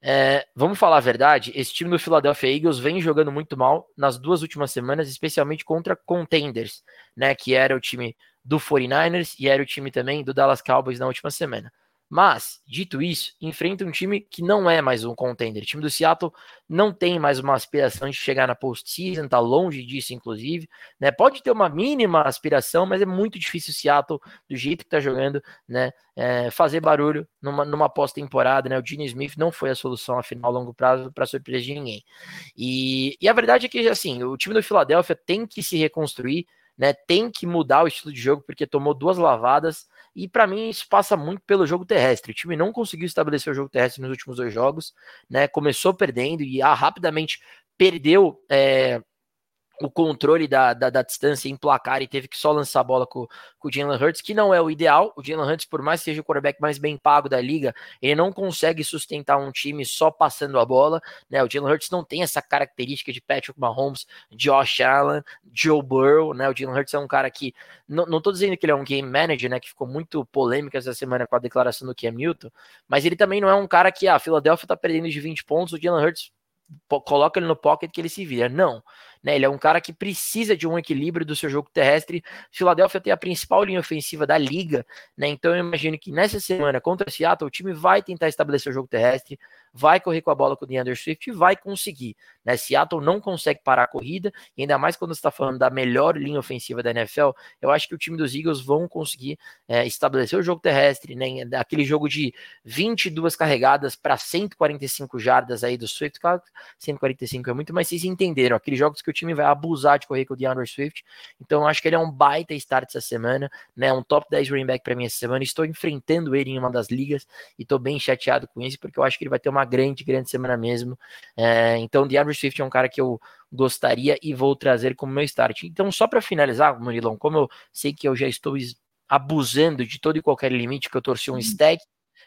é, vamos falar a verdade, esse time do Philadelphia Eagles vem jogando muito mal nas duas últimas semanas, especialmente contra contenders, né? Que era o time do 49ers e era o time também do Dallas Cowboys na última semana. Mas, dito isso, enfrenta um time que não é mais um contender. O time do Seattle não tem mais uma aspiração de chegar na postseason, está longe disso, inclusive. Né? Pode ter uma mínima aspiração, mas é muito difícil o Seattle, do jeito que está jogando, né? É, fazer barulho numa, numa pós-temporada. Né? O Gene Smith não foi a solução, afinal, a longo prazo, para surpresa de ninguém. E, e a verdade é que, assim, o time do Philadelphia tem que se reconstruir, né? tem que mudar o estilo de jogo, porque tomou duas lavadas e para mim isso passa muito pelo jogo terrestre. O time não conseguiu estabelecer o jogo terrestre nos últimos dois jogos, né? Começou perdendo e ah, rapidamente perdeu é, o controle da, da, da, distância em placar e teve que só lançar a bola com, com o Jalen Hurts, que não é o ideal. O Jalen Hurts, por mais que seja o quarterback mais bem pago da liga, ele não consegue sustentar um time só passando a bola. Né? O Jalen Hurts não tem essa característica de Patrick Mahomes, Josh Allen, Joe Burrow. Né? O Jalen Hurts é um cara que, não, tô dizendo que ele é um game manager, né? que ficou muito polêmica essa semana com a declaração do Cam Newton, mas ele também não é um cara que, ah, a Philadelphia tá perdendo de 20 pontos, o Jalen Hurts coloca ele no pocket que ele se vira. Não. Né? Ele é um cara que precisa de um equilíbrio do seu jogo terrestre. Philadelphia tem a principal linha ofensiva da liga, né? Então eu imagino que nessa semana contra Seattle o time vai tentar estabelecer o jogo terrestre, vai correr com a bola com o DeAndre Swift e vai conseguir. Né? Seattle não consegue parar a corrida, e ainda mais quando está falando da melhor linha ofensiva da NFL, eu acho que o time dos Eagles vão conseguir é, estabelecer o jogo terrestre, né? aquele jogo de 22 carregadas para 145 jardas aí do Swift, claro, 145 é muito, mas vocês entenderam, aqueles jogos que o time vai abusar de correr com o DeAndre Swift, então eu acho que ele é um baita start essa semana, né? um top 10 running back para mim essa semana, estou enfrentando ele em uma das ligas e estou bem chateado com isso, porque eu acho que ele vai ter uma grande, grande semana mesmo. É, então, DeAndre Swift é um cara que eu gostaria e vou trazer como meu start. Então, só para finalizar, Murilão, como eu sei que eu já estou abusando de todo e qualquer limite que eu torci um uhum. stack.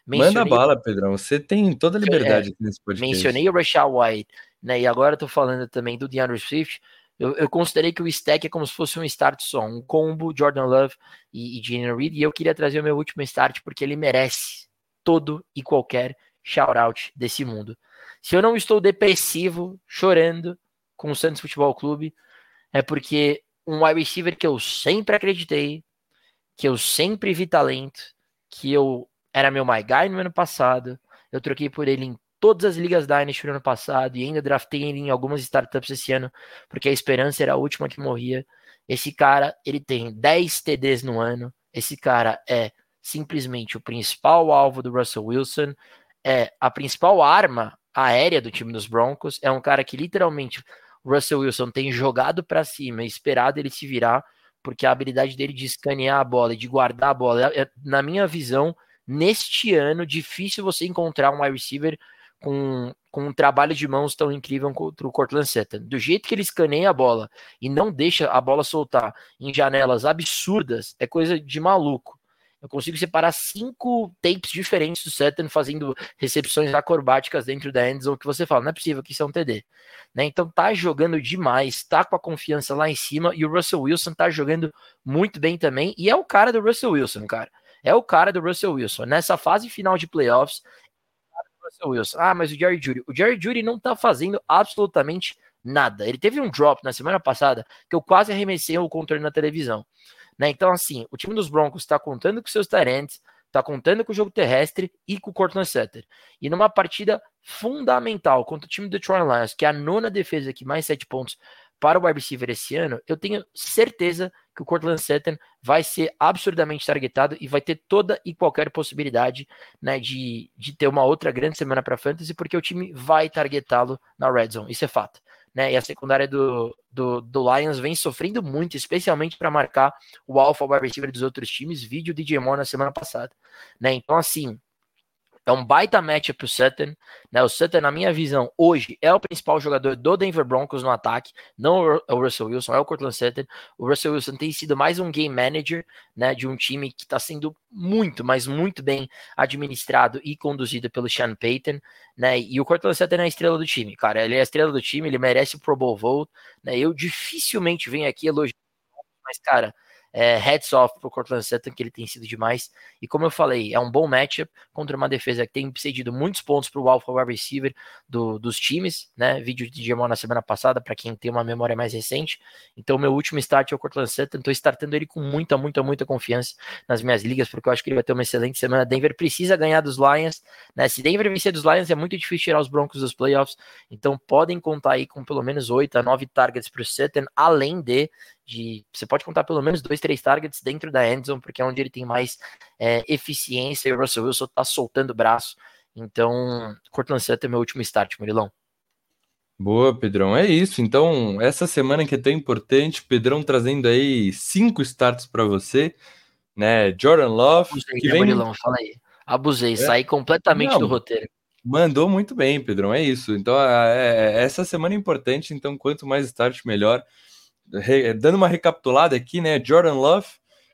Manda bala, Pedrão. Você tem toda a liberdade é, nesse podcast. Mencionei o Rashad White, né? E agora estou falando também do DeAndre Swift. Eu, eu, considerei que o stack é como se fosse um start só, um combo Jordan Love e, e Jalen Reed. E eu queria trazer o meu último start porque ele merece todo e qualquer shout-out desse mundo. Se eu não estou depressivo, chorando com o Santos Futebol Clube, é porque um wide receiver que eu sempre acreditei, que eu sempre vi talento, que eu era meu my guy no ano passado, eu troquei por ele em todas as ligas Dynasty no ano passado e ainda draftei ele em algumas startups esse ano, porque a esperança era a última que morria. Esse cara, ele tem 10 TDs no ano. Esse cara é simplesmente o principal alvo do Russell Wilson é a principal arma aérea do time dos Broncos. É um cara que literalmente o Russell Wilson tem jogado para cima, esperado ele se virar, porque a habilidade dele de escanear a bola e de guardar a bola, é, na minha visão, neste ano, difícil você encontrar um wide receiver com, com um trabalho de mãos tão incrível contra o Cortland Sutton. Do jeito que ele escaneia a bola e não deixa a bola soltar em janelas absurdas, é coisa de maluco. Eu consigo separar cinco tapes diferentes do Sutton fazendo recepções acrobáticas dentro da endzone que você fala, não é possível que isso é um TD. Né? Então tá jogando demais, tá com a confiança lá em cima e o Russell Wilson tá jogando muito bem também e é o cara do Russell Wilson, cara. É o cara do Russell Wilson. Nessa fase final de playoffs, Wilson. Ah, mas o Jerry Judy. O Jerry Judy não tá fazendo absolutamente nada. Ele teve um drop na semana passada que eu quase arremessei o controle na televisão. Né? Então, assim, o time dos Broncos está contando com seus tarentes, está contando com o jogo terrestre e com o Cortland Sutter. E numa partida fundamental contra o time do Detroit Lions, que é a nona defesa que mais sete pontos para o wide receiver esse ano, eu tenho certeza que o Cortland Sutton vai ser absurdamente targetado e vai ter toda e qualquer possibilidade né, de, de ter uma outra grande semana para fantasy, porque o time vai targetá-lo na red zone, isso é fato né? E a secundária do, do, do Lions vem sofrendo muito, especialmente para marcar o alfa wide receiver dos outros times, vídeo DJ Moore na semana passada, né? Então, assim, é um baita matchup pro Sutton. Né? O Sutton, na minha visão, hoje é o principal jogador do Denver Broncos no ataque, não é o Russell Wilson, é o Cortland Sutton. O Russell Wilson tem sido mais um game manager né, de um time que está sendo muito, mas muito bem administrado e conduzido pelo Sean Payton. Né? E o Cortland Sutton é a estrela do time, cara. Ele é a estrela do time, ele merece o Pro Bowl vote. Né? Eu dificilmente venho aqui elogiar, mas, cara é, heads off pro Cortland Sutton, que ele tem sido demais. E como eu falei, é um bom matchup contra uma defesa que tem cedido muitos pontos pro alpha wide receiver do, dos times, né? Vídeo de Gemon na semana passada, para quem tem uma memória mais recente. Então, meu último start é o Cortland Sutton. Tô startando ele com muita, muita, muita confiança nas minhas ligas, porque eu acho que ele vai ter uma excelente semana. Denver precisa ganhar dos Lions, né? Se Denver vencer dos Lions, é muito difícil tirar os Broncos dos playoffs. Então, podem contar aí com pelo menos 8 a 9 targets pro Sutton, além de de você pode contar pelo menos dois, três targets dentro da endzone, porque é onde ele tem mais é, eficiência e o Russell Wilson tá soltando o braço. Então, Cortland Sutton é meu último start, Murilão. Boa, Pedrão. É isso. Então, essa semana que é tão importante, Pedrão trazendo aí cinco starts para você, né? Jordan Love. Abusei, que né, vem... Murilão, fala aí. Abusei, é. saí completamente Não, do roteiro. Mandou muito bem, Pedrão. É isso. Então, é, é, essa semana é importante. Então, quanto mais start, melhor dando uma recapitulada aqui, né? Jordan Love,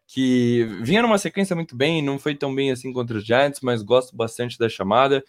que vinha numa sequência muito bem, não foi tão bem assim contra os Giants, mas gosto bastante da chamada.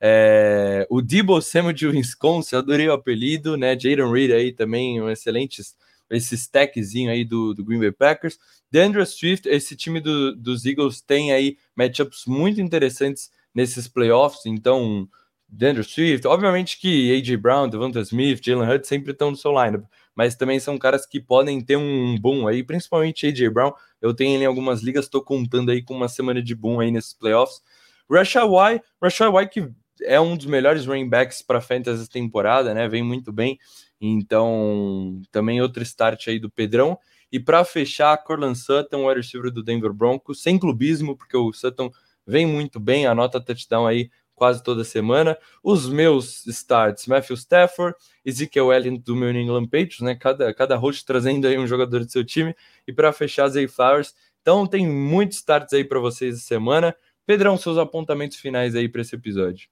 É, o Debo Samuel de Wisconsin, adorei o apelido, né? Jaden Reed aí também, um excelente esse stackzinho aí do, do Green Bay Packers. DeAndre Swift, esse time do, dos Eagles tem aí matchups muito interessantes nesses playoffs, então Daniel Swift. Obviamente que A.J. Brown, Devonta Smith, Jalen Hurts sempre estão no seu lineup, mas também são caras que podem ter um boom aí, principalmente A.J. Brown. Eu tenho ele em algumas ligas, estou contando aí com uma semana de boom aí nesses playoffs. Rashad White, Rashad White que é um dos melhores running backs para fantasy temporada, né? Vem muito bem. Então, também outro start aí do Pedrão. E para fechar, Corland Sutton, o receiver do Denver Broncos, sem clubismo, porque o Sutton vem muito bem, anota touchdown aí quase toda semana. Os meus starts, Matthew Stafford, Ezekiel Elliott do meu New England Patriots, né? Cada, cada host trazendo aí um jogador do seu time. E para fechar, Zay Flowers. Então tem muitos starts aí para vocês essa semana. Pedrão, seus apontamentos finais aí para esse episódio.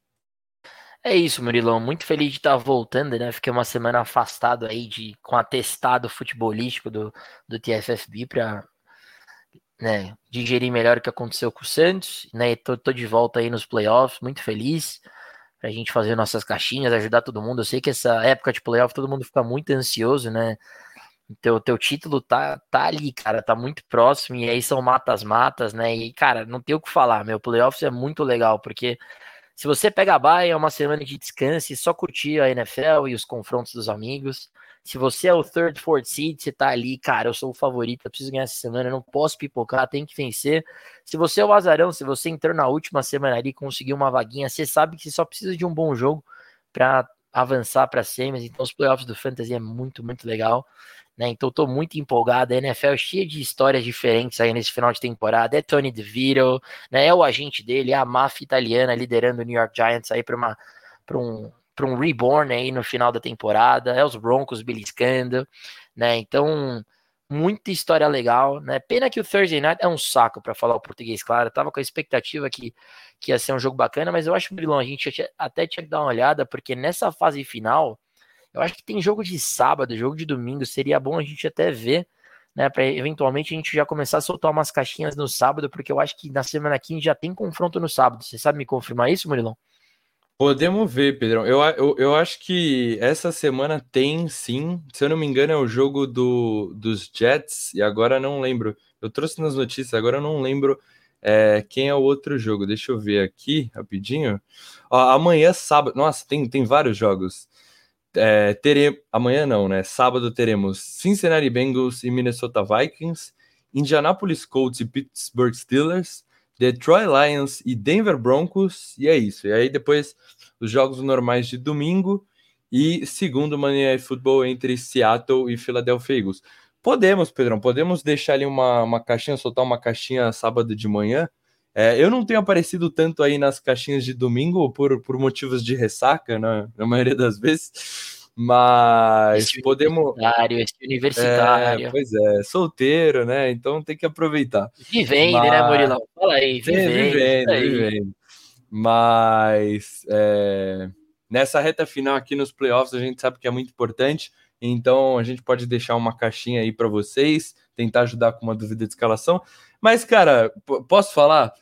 É isso, Murilão. Muito feliz de estar voltando, né? Fiquei uma semana afastado aí de, com atestado futebolístico do, do TFFB para né, digerir melhor o que aconteceu com o Santos, né? Tô, tô de volta aí nos playoffs, muito feliz pra gente fazer nossas caixinhas, ajudar todo mundo. Eu sei que essa época de playoff todo mundo fica muito ansioso, né? Teu, teu título tá, tá ali, cara, tá muito próximo, e aí são matas-matas, né? E, cara, não tem o que falar, meu playoffs é muito legal, porque se você pega a baia, é uma semana de descanso e só curtir a NFL e os confrontos dos amigos. Se você é o third, fourth seed, você tá ali, cara, eu sou o favorito, eu preciso ganhar essa semana, eu não posso pipocar, tem que vencer. Se você é o azarão, se você entrou na última semana ali e conseguiu uma vaguinha, você sabe que você só precisa de um bom jogo para avançar para semis. Então os playoffs do Fantasy é muito, muito legal. Né? Então estou muito empolgado. A NFL é cheia de histórias diferentes aí nesse final de temporada. É Tony DeVito, né? É o agente dele, é a máfia italiana liderando o New York Giants aí para uma para um para um reborn aí no final da temporada, é os Broncos beliscando, né? Então, muita história legal, né? Pena que o Thursday Night é um saco para falar o português, claro. Eu tava com a expectativa que, que ia ser um jogo bacana, mas eu acho, Brilão, a gente até tinha que dar uma olhada, porque nessa fase final, eu acho que tem jogo de sábado, jogo de domingo, seria bom a gente até ver, né? Para eventualmente a gente já começar a soltar umas caixinhas no sábado, porque eu acho que na semana 15 já tem confronto no sábado. Você sabe me confirmar isso, Murilão? Podemos ver, Pedrão. Eu, eu, eu acho que essa semana tem sim. Se eu não me engano, é o jogo do, dos Jets, e agora não lembro. Eu trouxe nas notícias, agora eu não lembro é, quem é o outro jogo. Deixa eu ver aqui rapidinho. Ó, amanhã, sábado. Nossa, tem, tem vários jogos. É, teremos, amanhã não, né? Sábado teremos Cincinnati Bengals e Minnesota Vikings, Indianapolis Colts e Pittsburgh Steelers. Detroit Lions e Denver Broncos, e é isso. E aí depois os jogos normais de domingo e segundo Monday Night Football entre Seattle e Philadelphia Eagles. Podemos, Pedrão, podemos deixar ali uma, uma caixinha, soltar uma caixinha sábado de manhã. É, eu não tenho aparecido tanto aí nas caixinhas de domingo por, por motivos de ressaca, né, na maioria das vezes. Mas esse podemos. Universitário, esse universitário. É, pois é, solteiro, né? Então tem que aproveitar. Vivendo, né, Mas... né, Murilão? Fala aí, vivendo. vivendo, aí. vivendo. Mas é... nessa reta final aqui nos playoffs, a gente sabe que é muito importante. Então a gente pode deixar uma caixinha aí para vocês, tentar ajudar com uma dúvida de escalação. Mas, cara, posso falar?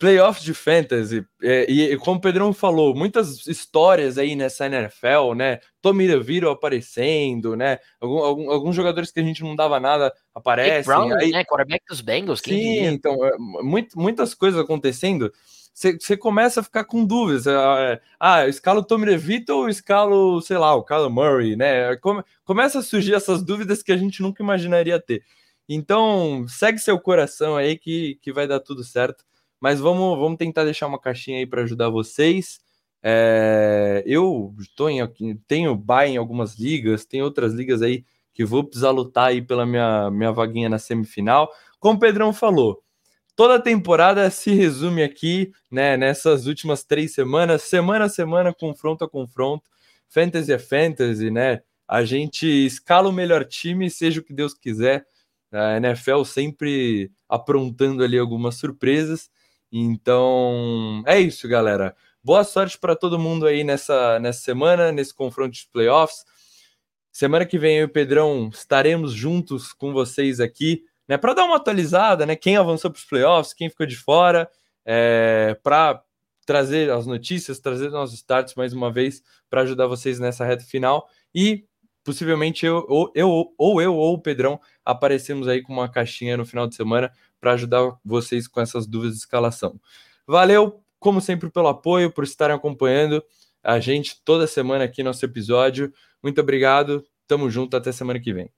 Playoffs de fantasy, é, e, como o Pedrão falou, muitas histórias aí nessa NFL, né? Tommy DeVito aparecendo, né? Algum, algum, alguns jogadores que a gente não dava nada aparecem. Brown, aí, né? Quarterback dos Bengals, Sim, diria? então, é, muito, muitas coisas acontecendo. Você começa a ficar com dúvidas. É, é, ah, escalo Tommy DeVito ou escalo, sei lá, o Kyler Murray, né? Come, começa a surgir essas dúvidas que a gente nunca imaginaria ter. Então, segue seu coração aí que, que vai dar tudo certo. Mas vamos, vamos tentar deixar uma caixinha aí para ajudar vocês. É, eu tô em, tenho buy em algumas ligas, tem outras ligas aí que vou precisar lutar aí pela minha, minha vaguinha na semifinal. Como o Pedrão falou, toda a temporada se resume aqui, né, nessas últimas três semanas, semana a semana, confronto a confronto, fantasy é fantasy, né? A gente escala o melhor time, seja o que Deus quiser. A NFL sempre aprontando ali algumas surpresas. Então, é isso, galera. Boa sorte para todo mundo aí nessa, nessa semana, nesse confronto de playoffs. Semana que vem eu e o Pedrão estaremos juntos com vocês aqui, né, para dar uma atualizada, né, quem avançou para os playoffs, quem ficou de fora, é, para trazer as notícias, trazer nossos starts mais uma vez para ajudar vocês nessa reta final e possivelmente eu ou, eu ou eu ou o Pedrão aparecemos aí com uma caixinha no final de semana para ajudar vocês com essas dúvidas de escalação. Valeu, como sempre, pelo apoio, por estarem acompanhando a gente toda semana aqui nosso episódio. Muito obrigado. Tamo junto até semana que vem.